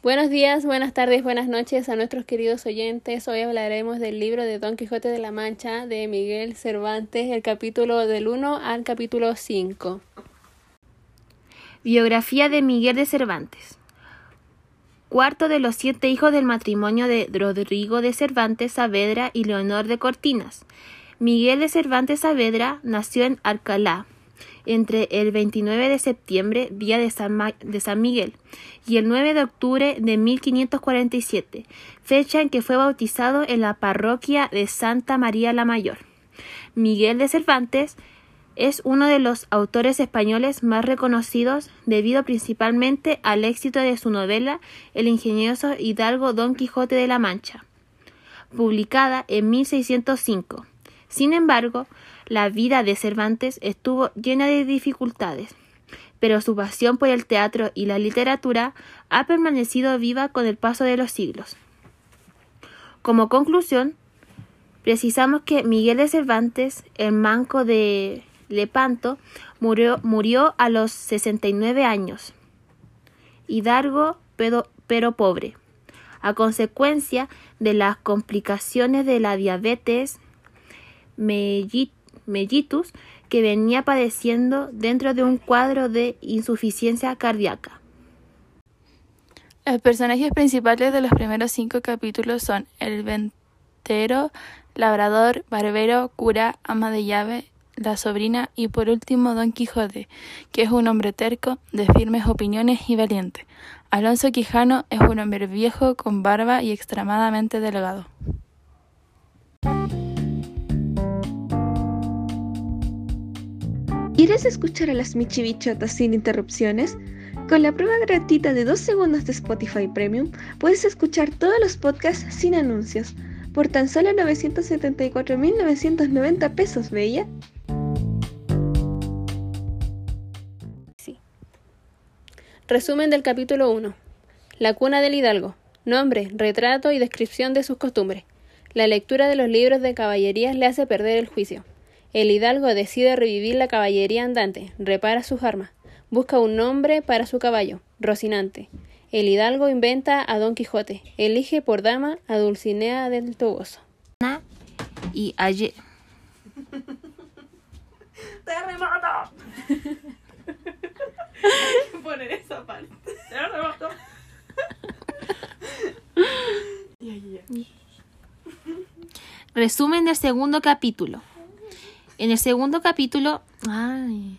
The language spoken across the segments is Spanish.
Buenos días, buenas tardes, buenas noches a nuestros queridos oyentes. Hoy hablaremos del libro de Don Quijote de la Mancha de Miguel Cervantes, el capítulo del 1 al capítulo 5. Biografía de Miguel de Cervantes. Cuarto de los siete hijos del matrimonio de Rodrigo de Cervantes Saavedra y Leonor de Cortinas. Miguel de Cervantes Saavedra nació en Alcalá, entre el 29 de septiembre, día de San, de San, Miguel, y el 9 de octubre de 1547, fecha en que fue bautizado en la parroquia de Santa María la Mayor. Miguel de Cervantes es uno de los autores españoles más reconocidos debido principalmente al éxito de su novela El ingenioso hidalgo Don Quijote de la Mancha, publicada en 1605. Sin embargo, la vida de Cervantes estuvo llena de dificultades, pero su pasión por el teatro y la literatura ha permanecido viva con el paso de los siglos. Como conclusión, precisamos que Miguel de Cervantes, el manco de Lepanto, murió, a los 69 años, hidalgo pero, pero pobre, a consecuencia de las complicaciones de la diabetes mellitus que venía padeciendo dentro de un cuadro de insuficiencia cardíaca. Los personajes principales de los primeros cinco capítulos son el ventero, labrador, barbero, cura, ama de llave, la sobrina y por último Don Quijote, que es un hombre terco, de firmes opiniones y valiente. Alonso Quijano es un hombre viejo con barba y extremadamente delgado. ¿Quieres escuchar a las michibichotas sin interrupciones? Con la prueba gratuita de 2 segundos de Spotify Premium, puedes escuchar todos los podcasts sin anuncios, por tan solo 974.990 pesos, Bella. Sí. Resumen del capítulo 1. La cuna del hidalgo. Nombre, retrato y descripción de sus costumbres. La lectura de los libros de caballerías le hace perder el juicio. El hidalgo decide revivir la caballería andante, repara sus armas, busca un nombre para su caballo, Rocinante. El hidalgo inventa a Don Quijote, elige por dama a Dulcinea del Toboso. Y ayer. ¡Terremoto! Poner esa parte. ¡Terremoto! Resumen del segundo capítulo. En el segundo capítulo. Ay.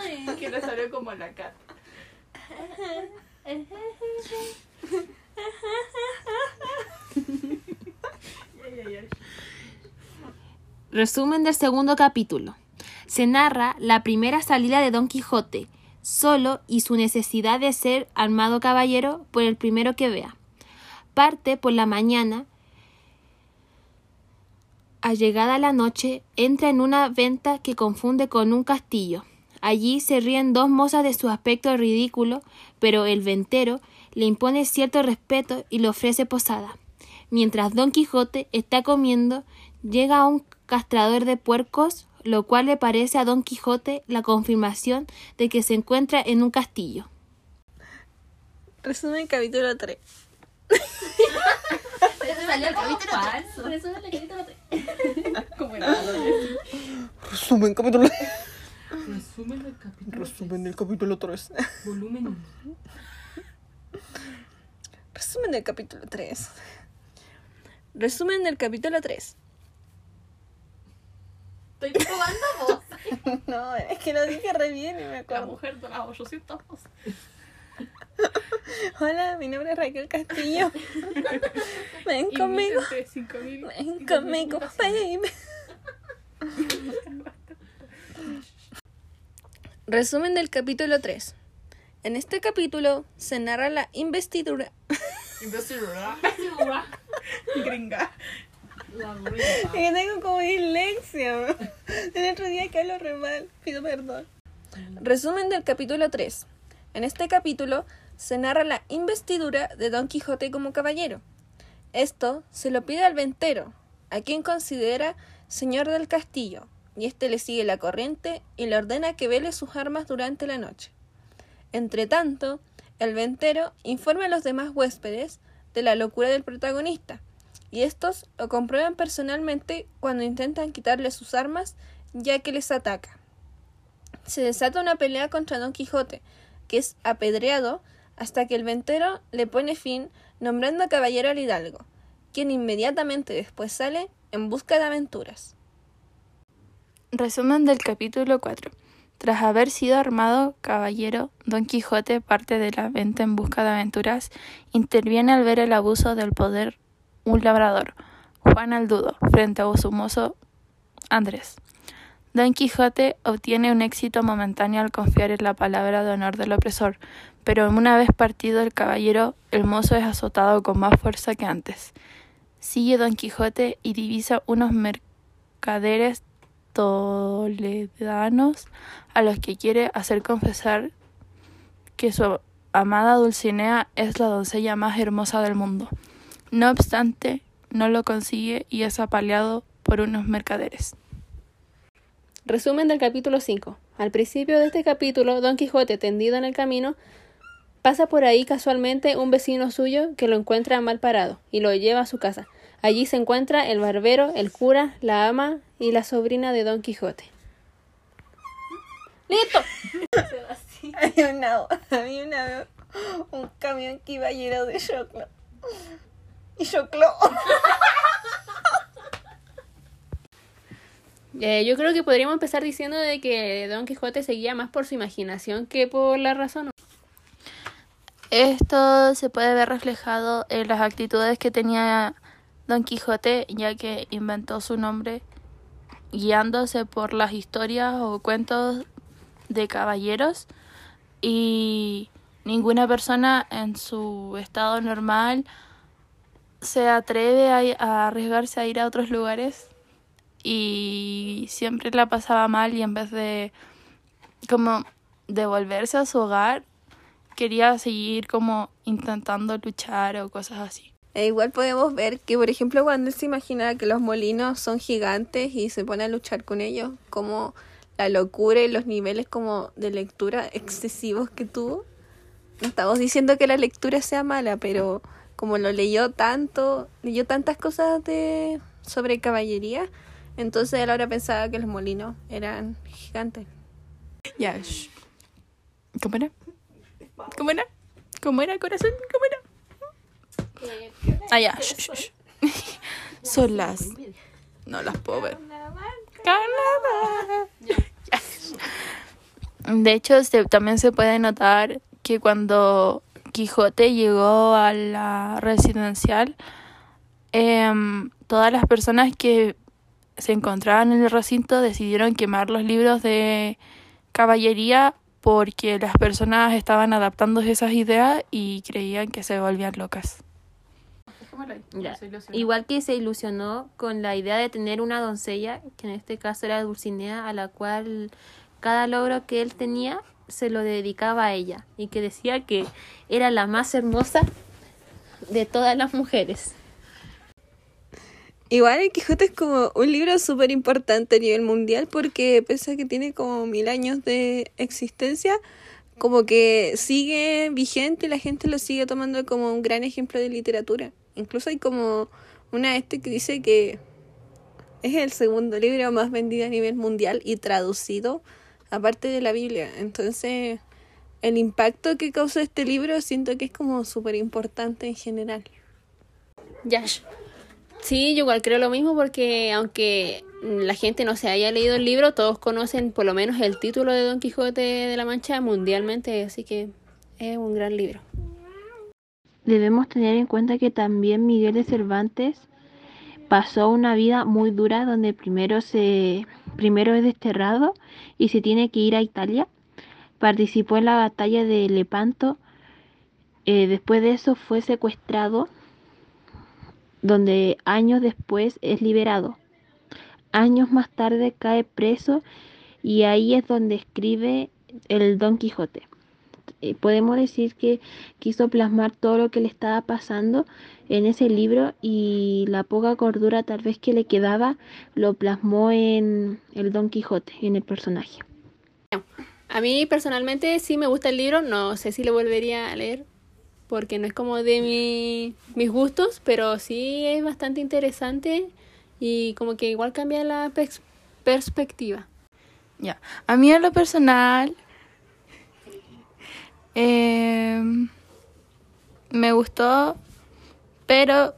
Ay, que le salió como la cat. Resumen del segundo capítulo. Se narra la primera salida de Don Quijote, solo y su necesidad de ser armado caballero por el primero que vea. Parte por la mañana a llegada la noche, entra en una venta que confunde con un castillo. Allí se ríen dos mozas de su aspecto ridículo, pero el ventero le impone cierto respeto y le ofrece posada. Mientras Don Quijote está comiendo, llega un castrador de puercos, lo cual le parece a Don Quijote la confirmación de que se encuentra en un castillo. Resumen capítulo 3. Ese salió el capítulo falso. Resumen del capítulo 3. ¿Cómo era? Resumen capítulo Resumen del capítulo. Resumen del capítulo 3. Volumen 1. Resumen del capítulo 3. Resumen del capítulo 3. Estoy probando voz. No, es que lo dije re bien y me La acuerdo. mujer de las 800 voces. Hola, mi nombre es Raquel Castillo. Ven conmigo. Ven conmigo, baby. Resumen del capítulo 3. En este capítulo se narra la investidura. Investidura. Gringa. La que tengo como dislexia. El otro día que hablo re mal. Pido perdón. Resumen del capítulo 3. En este capítulo se narra la investidura de Don Quijote como caballero. Esto se lo pide al ventero, a quien considera señor del castillo, y éste le sigue la corriente y le ordena que vele sus armas durante la noche. Entretanto, el ventero informa a los demás huéspedes de la locura del protagonista, y estos lo comprueban personalmente cuando intentan quitarle sus armas ya que les ataca. Se desata una pelea contra Don Quijote, que es apedreado hasta que el ventero le pone fin nombrando caballero al hidalgo, quien inmediatamente después sale en busca de aventuras. Resumen del capítulo 4. Tras haber sido armado caballero, Don Quijote parte de la venta en busca de aventuras, interviene al ver el abuso del poder un labrador, Juan Aldudo, frente a su mozo Andrés. Don Quijote obtiene un éxito momentáneo al confiar en la palabra de honor del opresor, pero una vez partido el caballero, el mozo es azotado con más fuerza que antes. Sigue Don Quijote y divisa unos mercaderes toledanos a los que quiere hacer confesar que su amada Dulcinea es la doncella más hermosa del mundo. No obstante, no lo consigue y es apaleado por unos mercaderes. Resumen del capítulo 5. Al principio de este capítulo, Don Quijote, tendido en el camino, pasa por ahí casualmente un vecino suyo que lo encuentra mal parado y lo lleva a su casa. Allí se encuentra el barbero, el cura, la ama y la sobrina de Don Quijote. ¡Listo! Había una, había una un camión que iba lleno de choclo. Y choclo. Eh, yo creo que podríamos empezar diciendo de que Don Quijote seguía más por su imaginación que por la razón. Esto se puede ver reflejado en las actitudes que tenía Don Quijote, ya que inventó su nombre guiándose por las historias o cuentos de caballeros y ninguna persona en su estado normal se atreve a, a arriesgarse a ir a otros lugares y siempre la pasaba mal y en vez de como devolverse a su hogar quería seguir como intentando luchar o cosas así. E igual podemos ver que, por ejemplo, cuando él se imagina que los molinos son gigantes y se pone a luchar con ellos, como la locura y los niveles como de lectura excesivos que tuvo. No estamos diciendo que la lectura sea mala, pero como lo leyó tanto, leyó tantas cosas de sobre caballería, entonces él ahora pensaba que los molinos eran gigantes. Ya. shh. ¿Cómo era? ¿Cómo era? ¿Cómo era, corazón? ¿Cómo era? Ah, ya. shh. Son las. No las puedo ver. Carnaval. De hecho, se- también se puede notar que cuando Quijote llegó a la residencial, em, todas las personas que se encontraban en el recinto decidieron quemar los libros de caballería porque las personas estaban adaptando esas ideas y creían que se volvían locas. Ya. Igual que se ilusionó con la idea de tener una doncella, que en este caso era Dulcinea, a la cual cada logro que él tenía se lo dedicaba a ella y que decía que era la más hermosa de todas las mujeres. Igual el Quijote es como un libro súper importante a nivel mundial porque pese a que tiene como mil años de existencia, como que sigue vigente y la gente lo sigue tomando como un gran ejemplo de literatura. Incluso hay como una este que dice que es el segundo libro más vendido a nivel mundial y traducido aparte de la Biblia. Entonces, el impacto que causa este libro siento que es como súper importante en general. Yash. Sí, yo igual creo lo mismo porque aunque la gente no se haya leído el libro, todos conocen por lo menos el título de Don Quijote de la Mancha mundialmente, así que es un gran libro. Debemos tener en cuenta que también Miguel de Cervantes pasó una vida muy dura donde primero se primero es desterrado y se tiene que ir a Italia. Participó en la batalla de Lepanto. Eh, después de eso fue secuestrado, donde años después es liberado. Años más tarde cae preso y ahí es donde escribe el Don Quijote eh, podemos decir que quiso plasmar todo lo que le estaba pasando en ese libro y la poca cordura tal vez que le quedaba lo plasmó en el Don Quijote, en el personaje. A mí personalmente sí me gusta el libro, no sé si lo volvería a leer porque no es como de mi, mis gustos, pero sí es bastante interesante y como que igual cambia la pers- perspectiva. Ya. A mí en lo personal em, me gustó, pero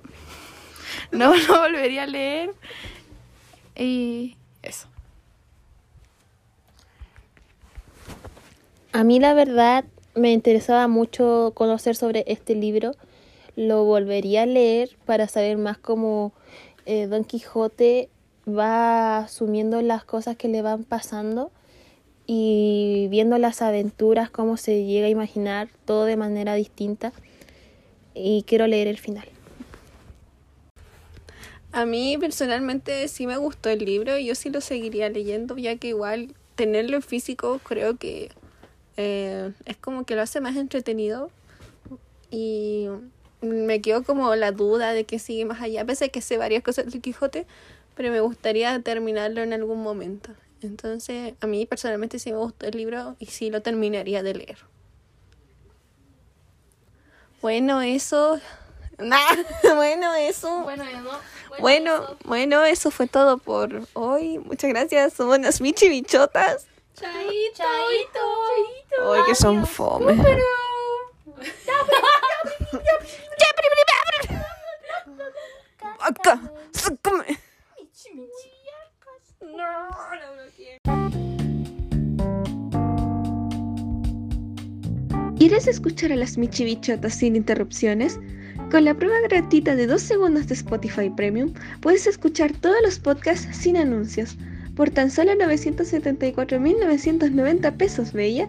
no lo volvería a leer. Y eso. A mí la verdad me interesaba mucho conocer sobre este libro. Lo volvería a leer para saber más cómo eh, Don Quijote va asumiendo las cosas que le van pasando y viendo las aventuras, cómo se llega a imaginar todo de manera distinta. Y quiero leer el final. A mí personalmente sí me gustó el libro yo sí lo seguiría leyendo, ya que igual tenerlo en físico creo que eh, es como que lo hace más entretenido y me quedó como la duda de que sigue más allá, pese a que sé varias cosas del Quijote, pero me gustaría terminarlo en algún momento. Entonces, a mí personalmente sí me gustó el libro y sí lo terminaría de leer. Bueno, eso... bueno, eso... Bueno, no. Bueno, bueno, eso fue todo por hoy. Muchas gracias. Somos las Michi Bichotas. Chaito. Chaito. Hoy que son fome. Acá, sácame. ¿Quieres escuchar a las Michi Bichotas sin interrupciones? Con la prueba gratuita de 2 segundos de Spotify Premium, puedes escuchar todos los podcasts sin anuncios, por tan solo 974.990 pesos, Bella.